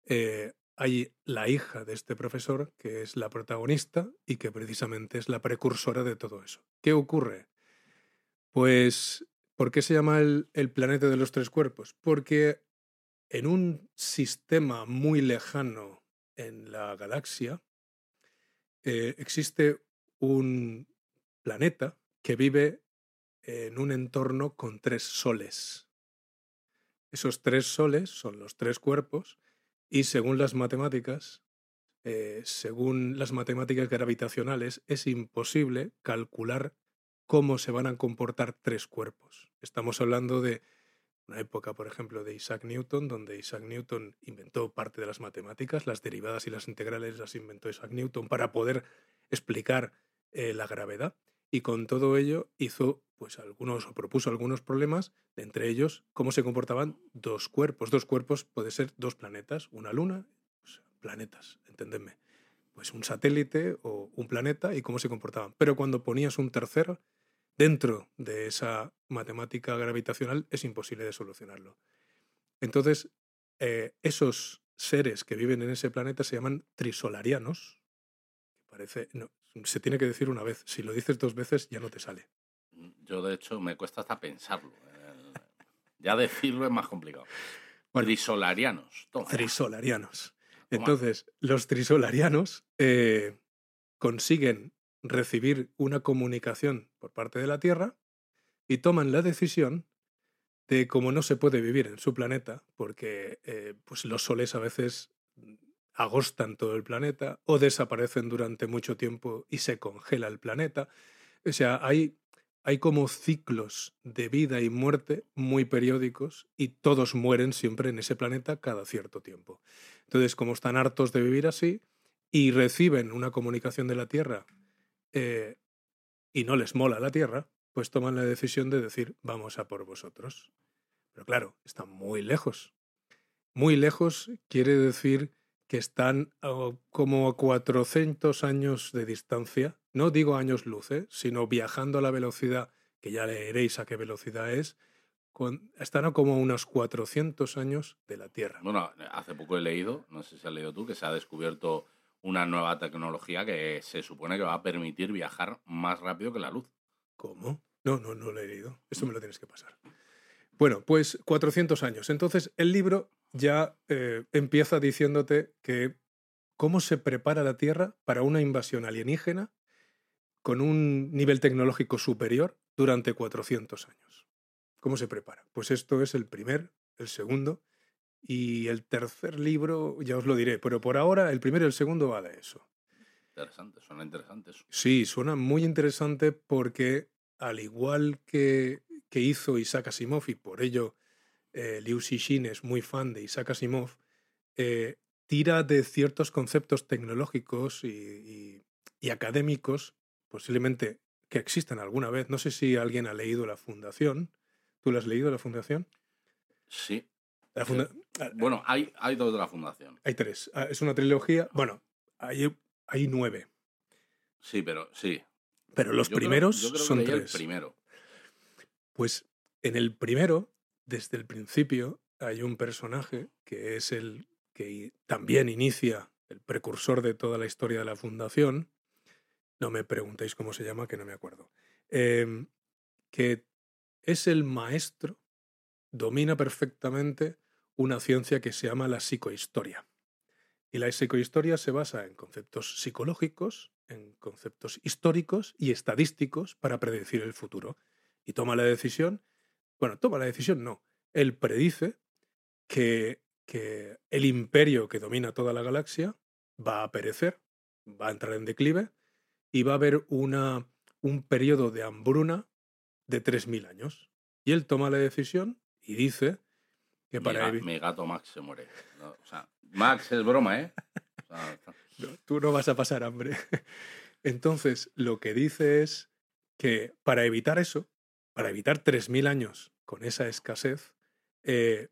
eh, hay la hija de este profesor, que es la protagonista y que precisamente es la precursora de todo eso. ¿Qué ocurre? Pues, ¿por qué se llama el, el planeta de los tres cuerpos? Porque en un sistema muy lejano en la galaxia eh, existe un planeta que vive en un entorno con tres soles. Esos tres soles son los tres cuerpos y según las matemáticas, eh, según las matemáticas gravitacionales, es imposible calcular cómo se van a comportar tres cuerpos. Estamos hablando de una época, por ejemplo, de Isaac Newton, donde Isaac Newton inventó parte de las matemáticas, las derivadas y las integrales las inventó Isaac Newton para poder explicar eh, la gravedad. Y con todo ello hizo, pues, algunos, o propuso algunos problemas, entre ellos, cómo se comportaban dos cuerpos. Dos cuerpos puede ser dos planetas, una luna, planetas, entendedme. Pues un satélite o un planeta y cómo se comportaban. Pero cuando ponías un tercero, dentro de esa matemática gravitacional es imposible de solucionarlo. Entonces, eh, esos seres que viven en ese planeta se llaman trisolarianos. Parece, no, se tiene que decir una vez. Si lo dices dos veces ya no te sale. Yo, de hecho, me cuesta hasta pensarlo. El- Ya decirlo es más complicado. Bueno. Trisolarianos. Toma. Trisolarianos. Entonces, los trisolarianos eh, consiguen recibir una comunicación por parte de la Tierra y toman la decisión de como no se puede vivir en su planeta, porque eh, pues los soles a veces mm, agostan todo el planeta o desaparecen durante mucho tiempo y se congela el planeta. O sea, hay, hay como ciclos de vida y muerte muy periódicos y todos mueren siempre en ese planeta cada cierto tiempo. Entonces, como están hartos de vivir así y reciben una comunicación de la Tierra eh, y no les mola la Tierra, pues toman la decisión de decir, vamos a por vosotros. Pero claro, están muy lejos. Muy lejos quiere decir que están como a 400 años de distancia. No digo años luz, sino viajando a la velocidad, que ya leeréis a qué velocidad es, con- están como unos 400 años de la Tierra. Bueno, hace poco he leído, no sé si has leído tú, que se ha descubierto una nueva tecnología que se supone que va a permitir viajar más rápido que la luz. ¿Cómo? No, no, no lo he leído. Esto me lo tienes que pasar. Bueno, pues 400 años. Entonces, el libro ya eh, empieza diciéndote que cómo se prepara la Tierra para una invasión alienígena con un nivel tecnológico superior durante 400 años. ¿Cómo se prepara? Pues esto es el primer, el segundo y el tercer libro, ya os lo diré, pero por ahora el primero y el segundo va de eso. Interesante, suena interesante eso. Sí, suena muy interesante porque al igual que, que hizo Isaac Asimov, y por ello eh, Liu Cixin es muy fan de Isaac Asimov, eh, tira de ciertos conceptos tecnológicos y, y- y académicos, posiblemente que existan alguna vez. No sé si alguien ha leído La Fundación. ¿Tú la has leído, La Fundación? Sí. La funda- ah, Bueno, hay, hay dos de la fundación. Hay tres. Ah, Es una trilogía. Bueno, hay, hay nueve. Sí, pero sí. Pero los Yo creo- primeros yo creo que son leí el tres. primero. Pues en el primero, desde el principio, hay un personaje que es el que también inicia el precursor de toda la historia de la fundación. No me preguntéis cómo se llama, que no me acuerdo. Em, que es el maestro, domina perfectamente una ciencia que se llama la psicohistoria. Y la psicohistoria se basa en conceptos psicológicos, en conceptos históricos y estadísticos para predecir el futuro. Y toma la decisión, bueno, toma la decisión no, él predice que, que el imperio que domina toda la galaxia va a perecer, va a entrar en declive y va a haber una, un periodo de hambruna de 3.000 años. Y él toma la decisión y dice que Mi, para mi gato Max se muere. No, o sea, Max es broma, ¿eh? O sea, No, tú no vas a pasar hambre. Entonces, lo que dice es que para evitar eso, para evitar 3.000 años con esa escasez, eh,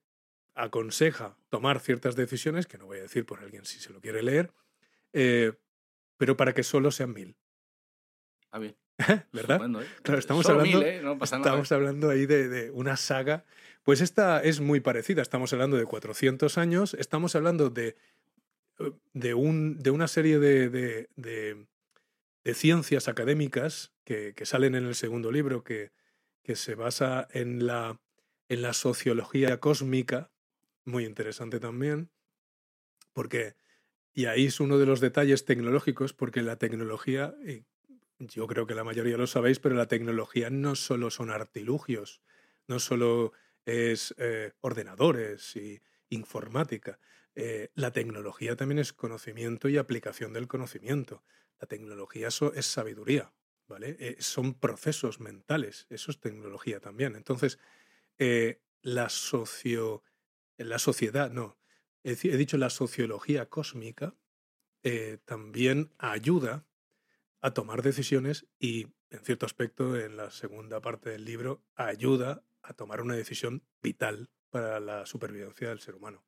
aconseja tomar ciertas decisiones, que no voy a decir por alguien si se lo quiere leer, eh, pero para que solo sean mil. está bien. ¿Verdad? ¿eh? Claro, estamos Solo hablando, mil. No pasa nada. estamos hablando ahí de, de una saga. Pues esta es muy parecida. Estamos hablando de 400 años. Estamos hablando de, eh, de, un, de una serie de, de- de- ciencias académicas que, que salen en el segundo libro, que, que se basa en la, en la sociología cósmica. Muy interesante también. Porque, y ahí es uno de los detalles tecnológicos, porque la tecnología, y yo creo que la mayoría lo sabéis, pero la tecnología no solo son artilugios, no solo es eh, ordenadores y informática. Eh, la tecnología también es conocimiento y aplicación del conocimiento. La tecnología es sabiduría, ¿vale? Eh, son procesos mentales, eso es tecnología también. Entonces, la socio, la sociedad, no, he, he dicho la sociología cósmica también ayuda a tomar decisiones y, en cierto aspecto, en la segunda parte del libro, ayuda a tomar una decisión vital para la supervivencia del ser humano.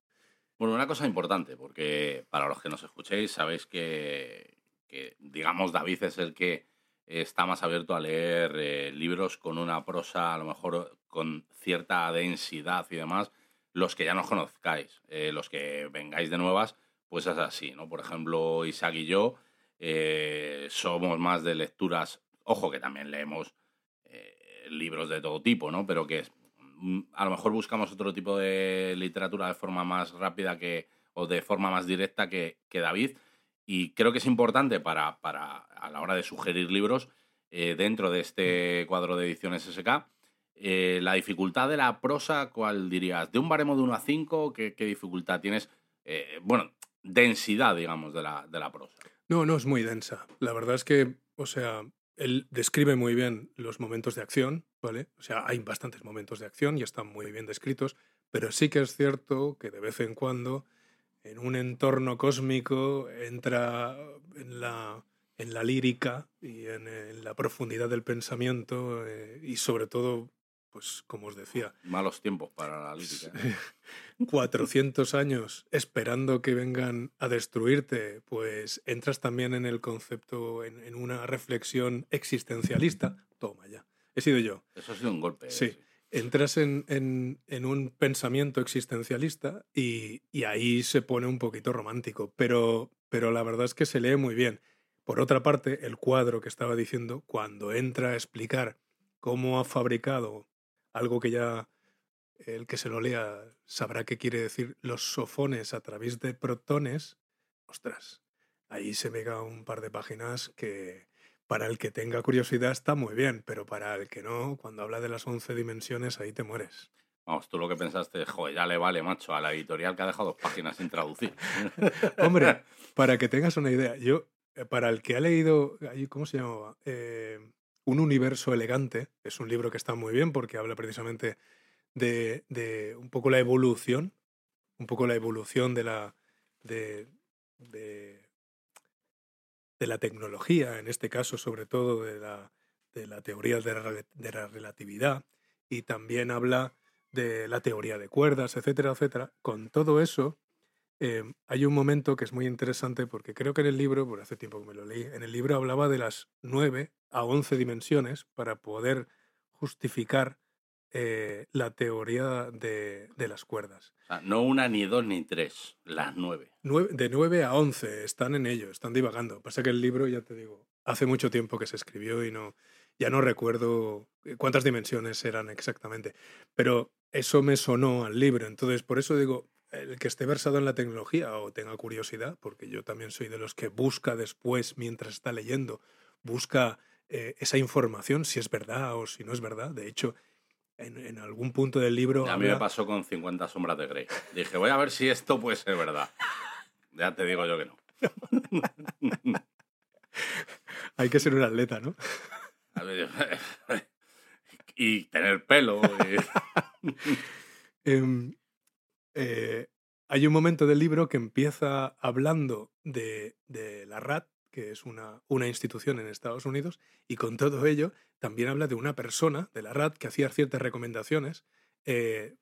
Bueno, una cosa importante, porque para los que nos escuchéis, sabéis que, digamos, David es el que está más abierto a leer eh, libros con una prosa, a lo mejor con cierta densidad y demás. Los que ya nos conozcáis, eh, los que vengáis de nuevas, pues es así, ¿no? Por ejemplo, Isaac y yo eh, somos más de lecturas, ojo que también leemos libros de todo tipo, ¿no? Pero que mm, a lo mejor buscamos otro tipo de literatura de forma más rápida que, o de forma más directa que, que David. Y creo que es importante para, para a la hora de sugerir libros eh, dentro de este cuadro de ediciones SK. eh, la dificultad de la prosa, ¿cuál dirías? De un baremo de 1 a 5, ¿qué, qué dificultad tienes? Eh, bueno, densidad, digamos, de la, de la prosa. No, no es muy densa. La verdad es que, o sea, él describe muy bien los momentos de acción, ¿vale? O sea, hay bastantes momentos de acción y están muy bien descritos, pero sí que es cierto que de vez en cuando en un entorno cósmico entra en la, en la lírica y en, la profundidad del pensamiento eh, y sobre todo, pues como os decía, Malos tiempos para la lírica. ¿eh? 400 años esperando que vengan a destruirte, pues entras también en el concepto, en, en una reflexión existencialista. Toma ya. He sido yo. Eso ha sido un golpe. ¿eh? Sí. Entras en, en- en un pensamiento existencialista y, y ahí se pone un poquito romántico, pero, pero la verdad es que se lee muy bien. Por otra parte, el cuadro que estaba diciendo, cuando entra a explicar cómo ha fabricado algo que ya el que se lo lea sabrá qué quiere decir los sofones a través de protones, ostras, ahí se pega un par de páginas que para el que tenga curiosidad está muy bien, pero para el que no, cuando habla de las 11 dimensiones, ahí te mueres. Vamos, tú lo que pensaste, joder, ya le vale, macho, a la editorial que ha dejado dos páginas sin traducir. Hombre, para que tengas una idea, yo, eh, para el que ha leído, ¿cómo se llamaba? Eh, un universo elegante, es un libro que está muy bien porque habla precisamente de, de un poco la evolución, un poco la evolución de la, de, la tecnología, en este caso sobre todo de la, de la teoría de la, de la relatividad, y también habla de la teoría de cuerdas, etcétera, etcétera. Con todo eso, eh, hay un momento que es muy interesante porque creo que en el libro, por hace tiempo que me lo leí, en el libro hablaba de las 9 a 11 dimensiones para poder justificar eh, la teoría de, de las cuerdas. O sea, no una, ni dos, ni tres, las nueve. Nueve- de 9 a 11 están en ello, están divagando. Pasa que el libro, ya te digo, hace mucho tiempo que se escribió y no, ya no recuerdo eh, cuántas dimensiones eran exactamente. Pero eso me sonó al libro. Entonces, por eso digo, el que esté versado en la tecnología o tenga curiosidad, porque yo también soy de los que busca después, mientras está leyendo, busca eh, esa información, si es verdad o si no es verdad. De hecho, en, en algún punto del libro... A mí me pasó con 50 sombras de Grey. Dije, voy a ver si esto puede ser verdad. Ya te digo yo que no. Hay que ser un atleta, ¿no? Y tener pelo. y- Em, eh, hay un momento del libro que empieza hablando de, de la RAT, que es una, una institución en Estados Unidos, y con todo ello también habla de una persona de la RAT que hacía ciertas recomendaciones eh,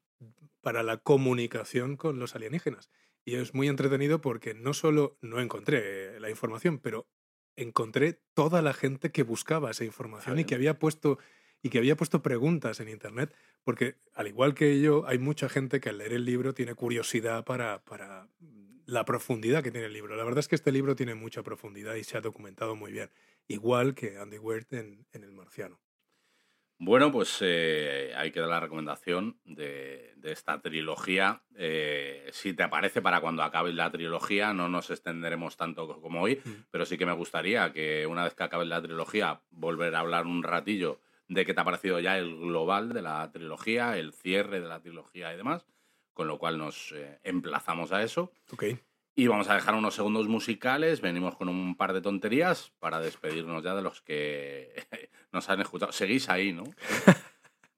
para la comunicación con los alienígenas. Y es muy entretenido porque no solo no encontré eh, la información, pero encontré toda la gente que buscaba esa información y que había puesto y que había puesto preguntas en internet, porque al igual que yo, hay mucha gente que al leer el libro tiene curiosidad para, para la profundidad que tiene el libro. La verdad es que este libro tiene mucha profundidad y se ha documentado muy bien, igual que Andy Weir en, en El Marciano. Bueno, pues eh, ahí queda la recomendación de, de esta trilogía. Eh, si te aparece para cuando acabe la trilogía, no nos extenderemos tanto co- como hoy, Mm. pero sí que me gustaría que una vez que acabe la trilogía, volver a hablar un ratillo de qué te ha parecido ya el global de la trilogía, el cierre de la trilogía y demás, con lo cual nos eh, emplazamos a eso. Ok. Y vamos a dejar unos segundos musicales, venimos con un par de tonterías para despedirnos ya de los que nos han escuchado. Seguís ahí, ¿no?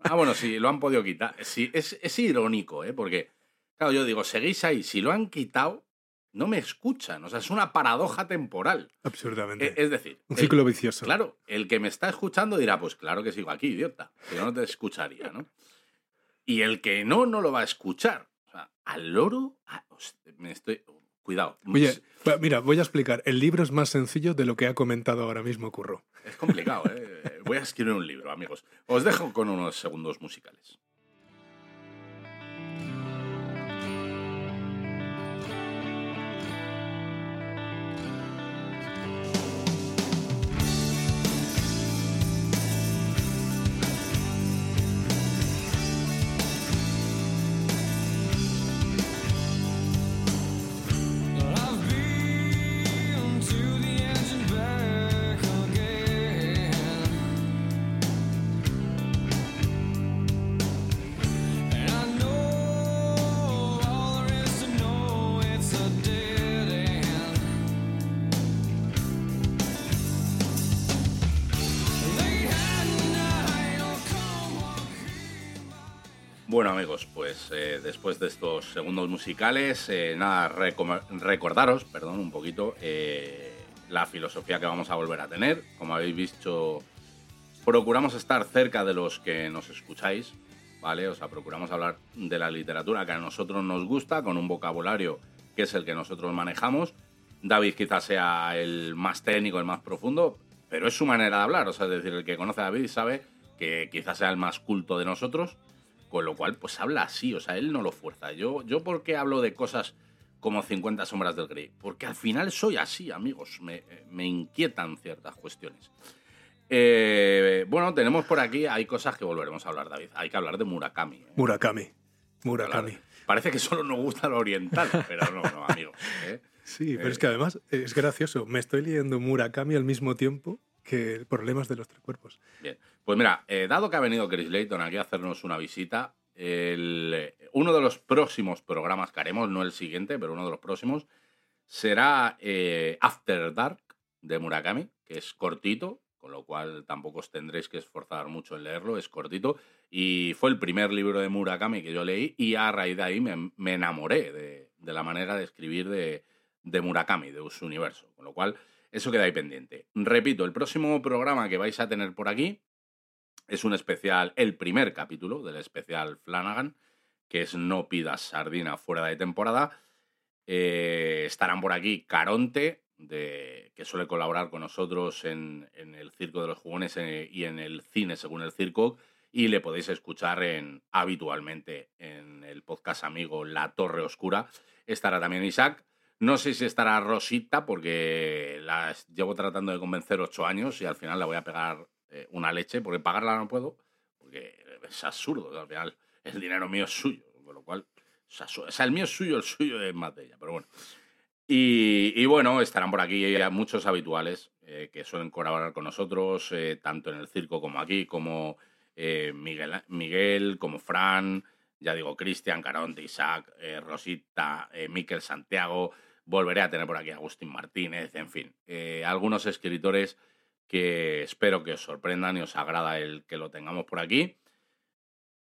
Ah, bueno, sí, lo han podido quitar. Sí, es, es irónico, ¿eh? Porque, claro, yo digo, seguís ahí, si lo han quitado, no me escuchan. O sea, es una paradoja temporal. Absurdamente. E- Es decir, un el- ciclo vicioso. Claro, el que me está escuchando dirá, pues claro que sigo aquí, idiota. Si no, no te escucharía, ¿no? Y el que no, no lo va a escuchar. O sea, al loro, me estoy... Cuidado. Oye, mira, voy a explicar. El libro es más sencillo de lo que ha comentado ahora mismo Curro. Es complicado, ¿eh? Voy a escribir un libro, amigos. Os dejo con unos segundos musicales. Bueno, amigos, pues eh, después de estos segundos musicales, eh, nada, recordaros, perdón, un poquito, eh, la filosofía que vamos a volver a tener. Como habéis visto, procuramos estar cerca de los que nos escucháis, ¿vale? O sea, procuramos hablar de la literatura que a nosotros nos gusta, con un vocabulario que es el que nosotros manejamos. David quizás sea el más técnico, el más profundo, pero es su manera de hablar. O sea, es decir, el que conoce a David sabe que quizás sea el más culto de nosotros, con lo cual, pues habla así, o sea, él no lo fuerza. Yo, yo ¿por qué hablo de cosas como 50 sombras del Grey? Porque al final soy así, amigos, me, me inquietan ciertas cuestiones. Eh, bueno, tenemos por aquí, hay cosas que volveremos a hablar, David. Hay que hablar de Murakami. ¿eh? Murakami. Murakami. Parece que solo nos gusta lo oriental, pero no, no, amigos. ¿eh? Sí, pero Eh. es que además es gracioso. Me estoy leyendo Murakami al mismo tiempo que Problemas de los Tres Cuerpos. Bien, pues mira, eh, dado que ha venido Chris Layton aquí a hacernos una visita, el- uno de los próximos programas que haremos, no el siguiente, pero uno de los próximos, será eh, After Dark de Murakami, que es cortito, con lo cual tampoco os tendréis que esforzar mucho en leerlo, es cortito, y fue el primer libro de Murakami que yo leí y a raíz de ahí me, me enamoré de, de la manera de escribir de, de Murakami, de su universo, con lo cual eso queda ahí pendiente. Repito, el próximo programa que vais a tener por aquí Es un especial, el primer capítulo del especial Flanagan, que es No pidas sardina fuera de temporada. Eh, estarán por aquí Caronte, de, que suele colaborar con nosotros en, en el Circo de los Jugones eh, y en el cine según el circo, y le podéis escuchar en, habitualmente en el podcast amigo La Torre Oscura. Estará también Isaac. No sé si estará Rosita, porque la llevo tratando de convencer ocho años y al final le voy a pegar eh, una leche, porque pagarla no puedo, porque es absurdo. Al final el dinero mío es suyo, con lo cual, o sea, el mío es suyo, el suyo es más de ella, pero bueno. Y, bueno, estarán por aquí ya muchos habituales eh, que suelen colaborar con nosotros, eh, tanto en el circo como aquí, como eh, Miguel, Miguel, como Fran, ya digo, Cristian, Caronte, Isaac, eh, Rosita, eh, Miquel Santiago. Volveré a tener por aquí a Agustín Martínez, en fin, eh, algunos escritores que espero que os sorprendan y os agrada el que lo tengamos por aquí.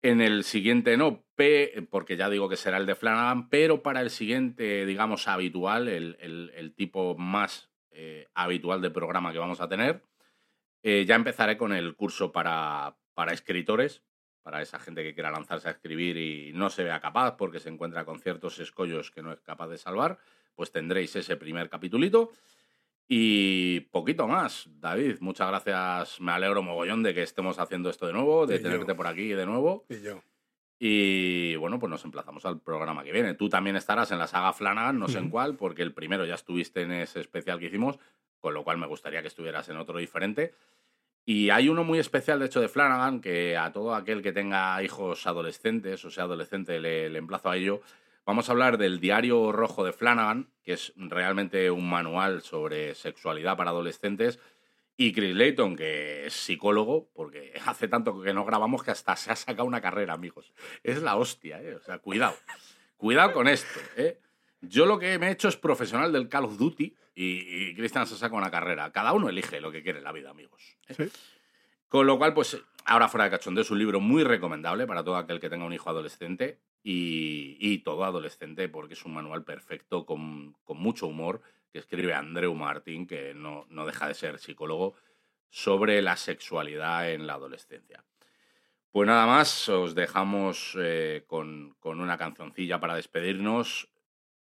En el siguiente no, P, porque ya digo que será el de Flanagan, pero para el siguiente, digamos, habitual, el, el- tipo más eh, habitual de programa que vamos a tener, eh, ya empezaré con el curso para, para escritores, para esa gente que quiera lanzarse a escribir y no se vea capaz porque se encuentra con ciertos escollos que no es capaz de salvar, pues tendréis ese primer capitulito. Y poquito más, David. Muchas gracias. Me alegro mogollón de que estemos haciendo esto de nuevo, de Y yo. tenerte por aquí de nuevo. Y yo. Y bueno, pues nos emplazamos al programa que viene. Tú también estarás en la saga Flanagan, no sé en cuál, porque el primero ya estuviste en ese especial que hicimos, con lo cual me gustaría que estuvieras en otro diferente. Y hay uno muy especial, de hecho, de Flanagan, que a todo aquel que tenga hijos adolescentes, o sea, adolescente, le, le emplazo a ello. Vamos a hablar del Diario Rojo de Flanagan, que es realmente un manual sobre sexualidad para adolescentes. Y Chris Layton, que es psicólogo, porque hace tanto que no grabamos que hasta se ha sacado una carrera, amigos. Es la hostia, ¿eh? O sea, cuidado. Cuidado con esto, ¿eh? Yo lo que me he hecho es profesional del Call of Duty y, y Cristian se saca una carrera. Cada uno elige lo que quiere en la vida, amigos. ¿eh? Sí. Con lo cual, pues, ahora fuera de cachondeo es un libro muy recomendable para todo aquel que tenga un hijo adolescente y, todo adolescente porque es un manual perfecto con, con mucho humor que escribe Andreu Martín, que no, no deja de ser psicólogo, sobre la sexualidad en la adolescencia. Pues nada más, os dejamos eh, con, con una cancioncilla para despedirnos.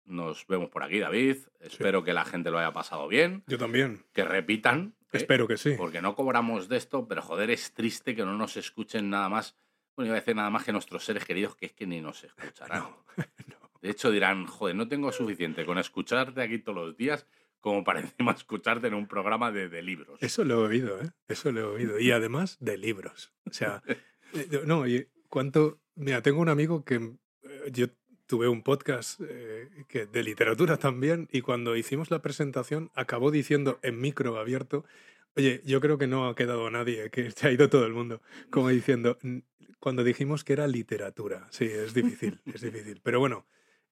Nos vemos por aquí, David. Espero que la gente lo haya pasado bien, Yo también. que repitan. ¿eh? Espero que sí. Porque no cobramos de esto, pero joder, es triste que no nos escuchen nada más. Bueno, iba a decir nada más que nuestros seres queridos, que es que ni nos escucharán. De hecho, dirán, joder, no tengo suficiente con escucharte aquí todos los días como para encima escucharte en un programa de, de libros. Eso lo he oído, ¿eh? Eso lo he oído. Y además de libros. O sea, eh, no, y cuánto. Mira, tengo un amigo que eh, yo tuve un podcast eh, que, de literatura también, y cuando hicimos la presentación acabó diciendo en micro abierto. Oye, yo creo que no ha quedado nadie, que se ha ido todo el mundo, como diciendo, "N- cuando dijimos que era literatura, sí, es difícil, es difícil. Pero bueno,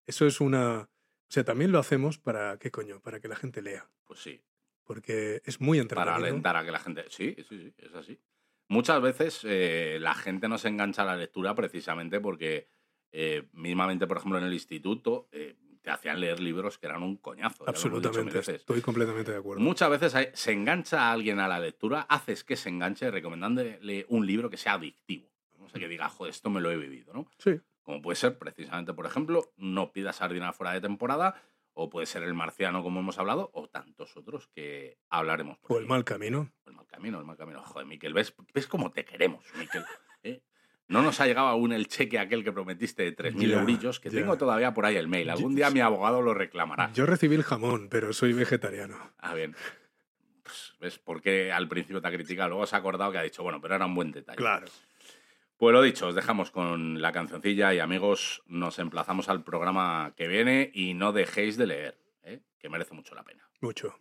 eso es una... O sea, también lo hacemos para, ¿qué coño? Para que la gente lea, Pues sí, porque es muy para entretenido. alentar a que la gente... Sí, sí, sí, es así. Muchas veces eh, la gente no se engancha a la lectura precisamente porque eh, mismamente, por ejemplo, en el instituto eh, te hacían leer libros que eran un coñazo. Absolutamente, estoy completamente de acuerdo. Muchas veces se engancha a alguien a la lectura, haces que se enganche recomendándole un libro que sea adictivo. O sea, que diga, joder, esto me lo he vivido, ¿no? Sí, Como puede ser, precisamente, por ejemplo, No pidas sardina fuera de temporada, o puede ser El Marciano, como hemos hablado, o tantos otros que hablaremos. por o el mal camino. El mal camino, el mal camino. Joder, Miquel, ¿ves, ves cómo te queremos, Miquel? ¿Eh? No nos ha llegado aún el cheque aquel que prometiste de 3.000 Ya, eurillos, que tengo todavía por ahí el mail. Algún día mi abogado lo reclamará. Yo recibí el jamón, pero soy vegetariano. Ah, bien. Pues, ¿Ves por qué al principio te ha criticado? Luego se ha acordado que ha dicho, bueno, pero era un buen detalle. Claro. Pues lo dicho, os dejamos con la cancioncilla y amigos, nos emplazamos al programa que viene y no dejéis de leer, ¿eh? que merece mucho la pena. Mucho.